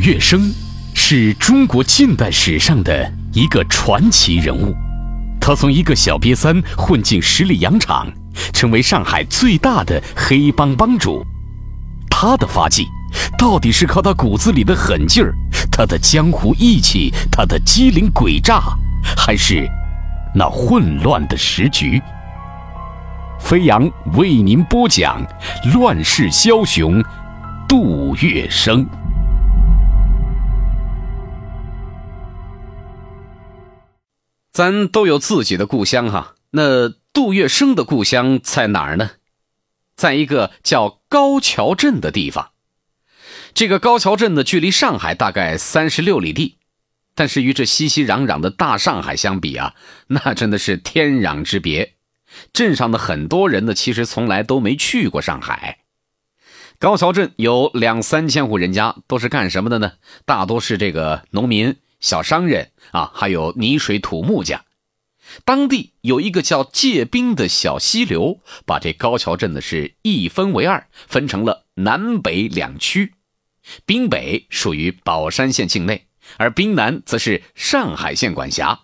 杜月笙是中国近代史上的一个传奇人物，他从一个小瘪三混进十里洋场，成为上海最大的黑帮帮主。他的发迹，到底是靠他骨子里的狠劲儿，他的江湖义气，他的机灵诡诈，还是那混乱的时局？飞扬为您播讲《乱世枭雄》杜月笙。咱都有自己的故乡哈，那杜月笙的故乡在哪儿呢？在一个叫高桥镇的地方。这个高桥镇呢，距离上海大概三十六里地，但是与这熙熙攘攘的大上海相比啊，那真的是天壤之别。镇上的很多人呢，其实从来都没去过上海。高桥镇有两三千户人家，都是干什么的呢？大多是这个农民、小商人啊，还有泥水土木匠。当地有一个叫界滨的小溪流，把这高桥镇呢是一分为二，分成了南北两区。滨北属于宝山县境内，而滨南则是上海县管辖。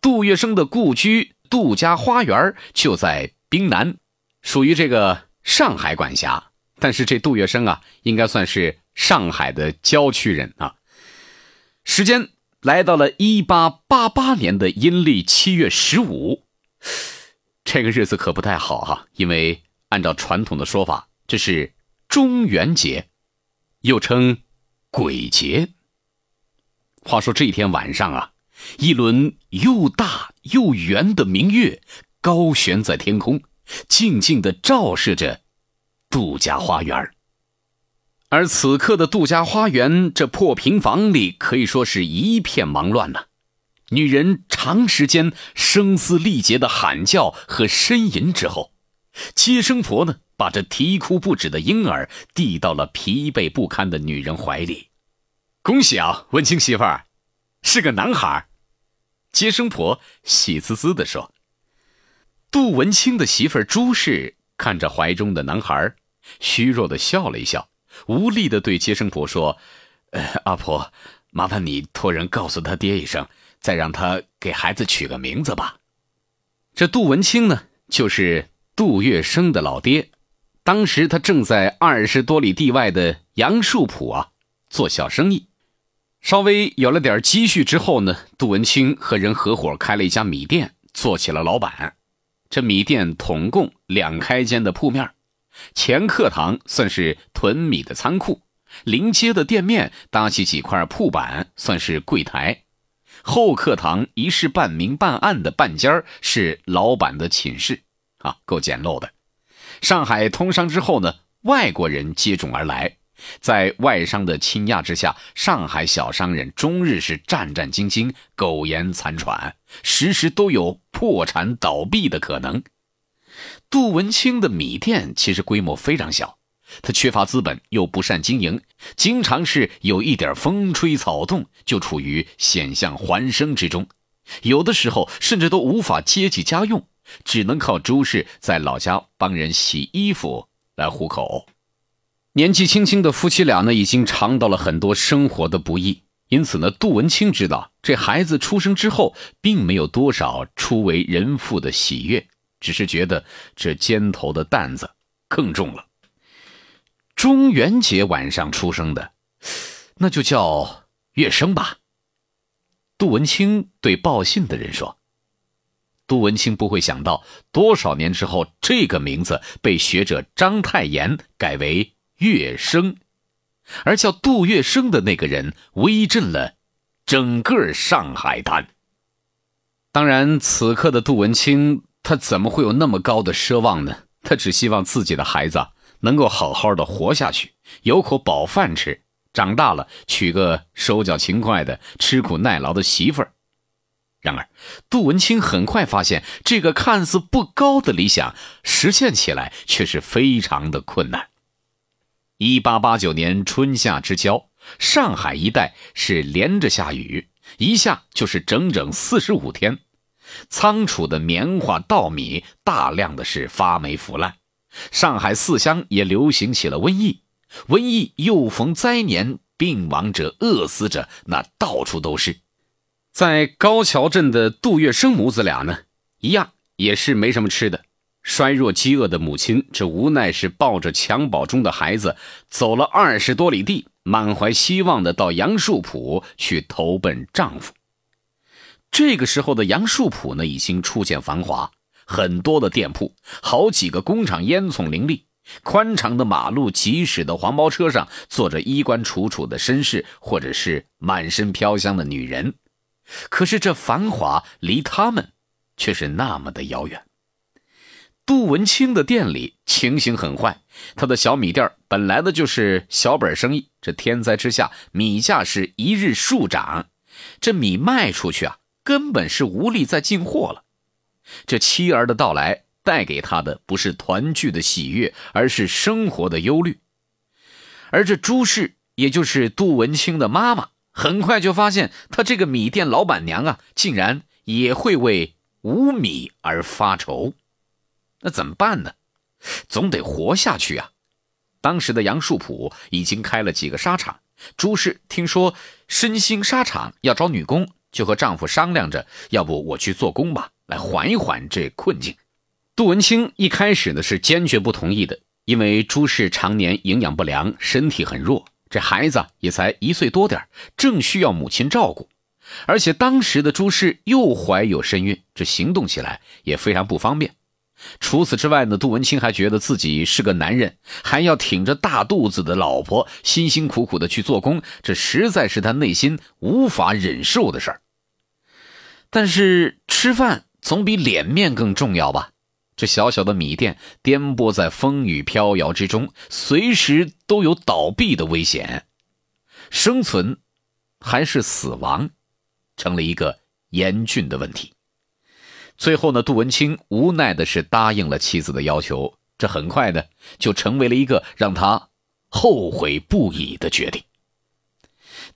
杜月笙的故居。杜家花园就在滨南，属于这个上海管辖。但是这杜月笙啊，应该算是上海的郊区人啊。时间来到了一八八八年的阴历七月十五，这个日子可不太好哈，因为按照传统的说法，这是中元节，又称鬼节。话说这一天晚上啊。一轮又大又圆的明月高悬在天空，静静地照射着杜家花园。而此刻的杜家花园这破平房里可以说是一片忙乱呐。女人长时间声嘶力竭的喊叫和呻吟之后，接生婆呢把这啼哭不止的婴儿递到了疲惫不堪的女人怀里。恭喜啊，文清媳妇儿！是个男孩，接生婆喜滋滋地说。杜文清的媳妇儿朱氏看着怀中的男孩，虚弱的笑了一笑，无力的对接生婆说：“呃，阿婆，麻烦你托人告诉他爹一声，再让他给孩子取个名字吧。”这杜文清呢，就是杜月笙的老爹，当时他正在二十多里地外的杨树浦啊做小生意。稍微有了点积蓄之后呢，杜文清和人合伙开了一家米店，做起了老板。这米店统共两开间的铺面，前客堂算是囤米的仓库，临街的店面搭起几块铺板算是柜台，后客堂一室半明半暗的半间是老板的寝室，啊，够简陋的。上海通商之后呢，外国人接踵而来。在外商的倾轧之下，上海小商人终日是战战兢兢、苟延残喘，时时都有破产倒闭的可能。杜文清的米店其实规模非常小，他缺乏资本，又不善经营，经常是有一点风吹草动就处于险象环生之中，有的时候甚至都无法接济家用，只能靠朱氏在老家帮人洗衣服来糊口。年纪轻轻的夫妻俩呢，已经尝到了很多生活的不易，因此呢，杜文清知道这孩子出生之后，并没有多少初为人父的喜悦，只是觉得这肩头的担子更重了。中元节晚上出生的，那就叫月生吧。杜文清对报信的人说：“杜文清不会想到，多少年之后，这个名字被学者章太炎改为。”月生，而叫杜月笙的那个人威震了整个上海滩。当然，此刻的杜文清，他怎么会有那么高的奢望呢？他只希望自己的孩子能够好好的活下去，有口饱饭吃，长大了娶个手脚勤快的、吃苦耐劳的媳妇儿。然而，杜文清很快发现，这个看似不高的理想，实现起来却是非常的困难。一八八九年春夏之交，上海一带是连着下雨，一下就是整整四十五天，仓储的棉花、稻米大量的是发霉腐烂，上海四乡也流行起了瘟疫，瘟疫又逢灾年，病亡者、饿死者，那到处都是。在高桥镇的杜月笙母子俩呢，一样也是没什么吃的。衰弱饥饿的母亲，这无奈是抱着襁褓中的孩子，走了二十多里地，满怀希望的到杨树浦去投奔丈夫。这个时候的杨树浦呢，已经初见繁华，很多的店铺，好几个工厂，烟囱林立，宽敞的马路，疾驶的黄包车上坐着衣冠楚楚的绅士，或者是满身飘香的女人。可是这繁华离他们，却是那么的遥远。杜文清的店里情形很坏，他的小米店本来的就是小本生意，这天灾之下，米价是一日数涨，这米卖出去啊，根本是无力再进货了。这妻儿的到来带给他的不是团聚的喜悦，而是生活的忧虑。而这朱氏，也就是杜文清的妈妈，很快就发现他这个米店老板娘啊，竟然也会为无米而发愁。那怎么办呢？总得活下去啊！当时的杨树浦已经开了几个纱厂，朱氏听说身兴纱厂要招女工，就和丈夫商量着，要不我去做工吧，来缓一缓这困境。杜文清一开始呢是坚决不同意的，因为朱氏常年营养不良，身体很弱，这孩子也才一岁多点正需要母亲照顾，而且当时的朱氏又怀有身孕，这行动起来也非常不方便。除此之外呢，杜文清还觉得自己是个男人，还要挺着大肚子的老婆辛辛苦苦的去做工，这实在是他内心无法忍受的事儿。但是吃饭总比脸面更重要吧？这小小的米店颠簸在风雨飘摇之中，随时都有倒闭的危险，生存还是死亡，成了一个严峻的问题。最后呢，杜文清无奈的是答应了妻子的要求，这很快的就成为了一个让他后悔不已的决定。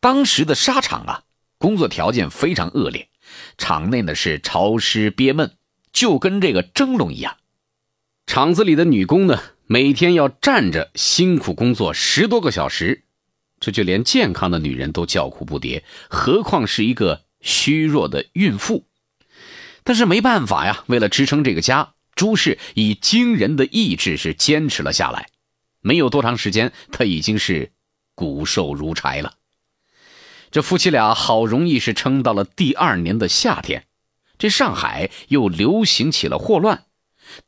当时的纱厂啊，工作条件非常恶劣，厂内呢是潮湿憋闷，就跟这个蒸笼一样。厂子里的女工呢，每天要站着辛苦工作十多个小时，这就连健康的女人都叫苦不迭，何况是一个虚弱的孕妇。但是没办法呀，为了支撑这个家，朱氏以惊人的意志是坚持了下来。没有多长时间，他已经是骨瘦如柴了。这夫妻俩好容易是撑到了第二年的夏天，这上海又流行起了霍乱。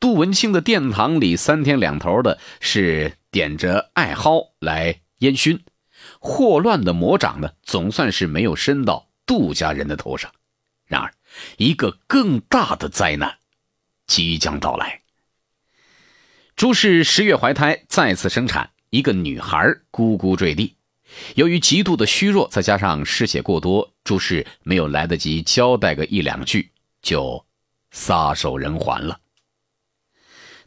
杜文清的殿堂里三天两头的是点着艾蒿来烟熏，霍乱的魔掌呢，总算是没有伸到杜家人的头上。然而。一个更大的灾难即将到来。朱氏十月怀胎，再次生产一个女孩，咕咕坠地。由于极度的虚弱，再加上失血过多，朱氏没有来得及交代个一两句，就撒手人寰了。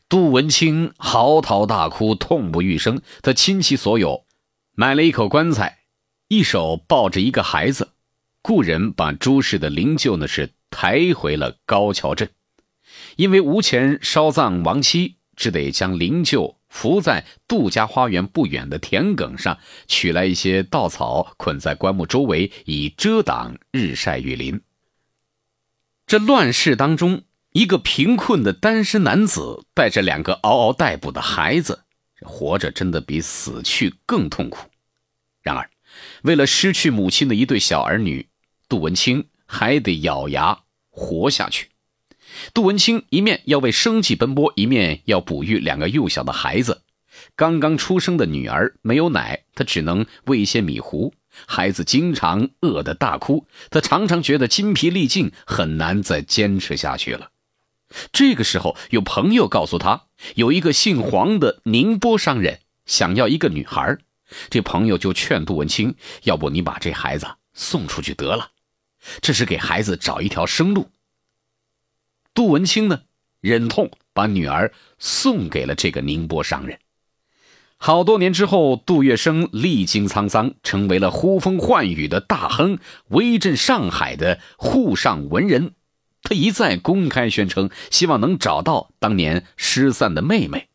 杜文清嚎啕大哭，痛不欲生。他倾其所有，买了一口棺材，一手抱着一个孩子，雇人把朱氏的灵柩呢是。抬回了高桥镇，因为无钱烧葬亡妻，只得将灵柩扶在杜家花园不远的田埂上，取来一些稻草捆在棺木周围，以遮挡日晒雨淋。这乱世当中，一个贫困的单身男子带着两个嗷嗷待哺的孩子，活着真的比死去更痛苦。然而，为了失去母亲的一对小儿女，杜文清。还得咬牙活下去。杜文清一面要为生计奔波，一面要哺育两个幼小的孩子。刚刚出生的女儿没有奶，他只能喂一些米糊。孩子经常饿得大哭，他常常觉得筋疲力尽，很难再坚持下去了。这个时候，有朋友告诉他，有一个姓黄的宁波商人想要一个女孩。这朋友就劝杜文清：“要不你把这孩子送出去得了。”这是给孩子找一条生路。杜文清呢，忍痛把女儿送给了这个宁波商人。好多年之后，杜月笙历经沧桑，成为了呼风唤雨的大亨，威震上海的沪上文人。他一再公开宣称，希望能找到当年失散的妹妹。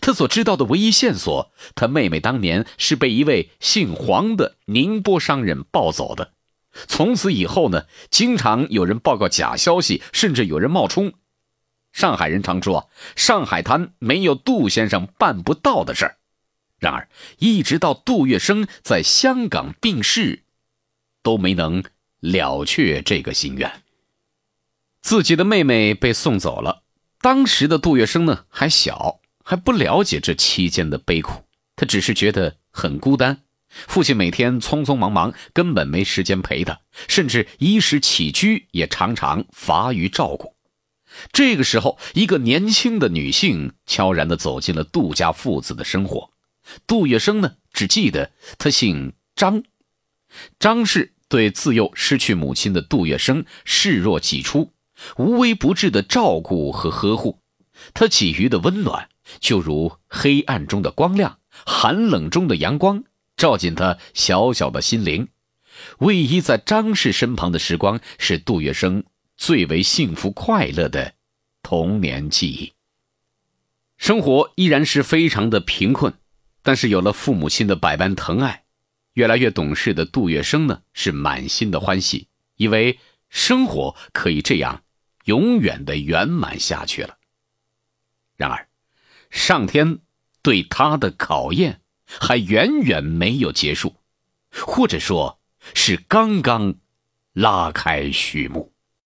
他所知道的唯一线索，他妹妹当年是被一位姓黄的宁波商人抱走的。从此以后呢，经常有人报告假消息，甚至有人冒充。上海人常说：“上海滩没有杜先生办不到的事儿。”然而，一直到杜月笙在香港病逝，都没能了却这个心愿。自己的妹妹被送走了，当时的杜月笙呢还小，还不了解这期间的悲苦，他只是觉得很孤单。父亲每天匆匆忙忙，根本没时间陪他，甚至衣食起居也常常乏于照顾。这个时候，一个年轻的女性悄然地走进了杜家父子的生活。杜月笙呢，只记得他姓张，张氏对自幼失去母亲的杜月笙视若己出，无微不至的照顾和呵护。他给予的温暖，就如黑暗中的光亮，寒冷中的阳光。照进他小小的心灵，偎依在张氏身旁的时光，是杜月笙最为幸福快乐的童年记忆。生活依然是非常的贫困，但是有了父母亲的百般疼爱，越来越懂事的杜月笙呢，是满心的欢喜，以为生活可以这样永远的圆满下去了。然而，上天对他的考验。还远远没有结束，或者说，是刚刚拉开序幕。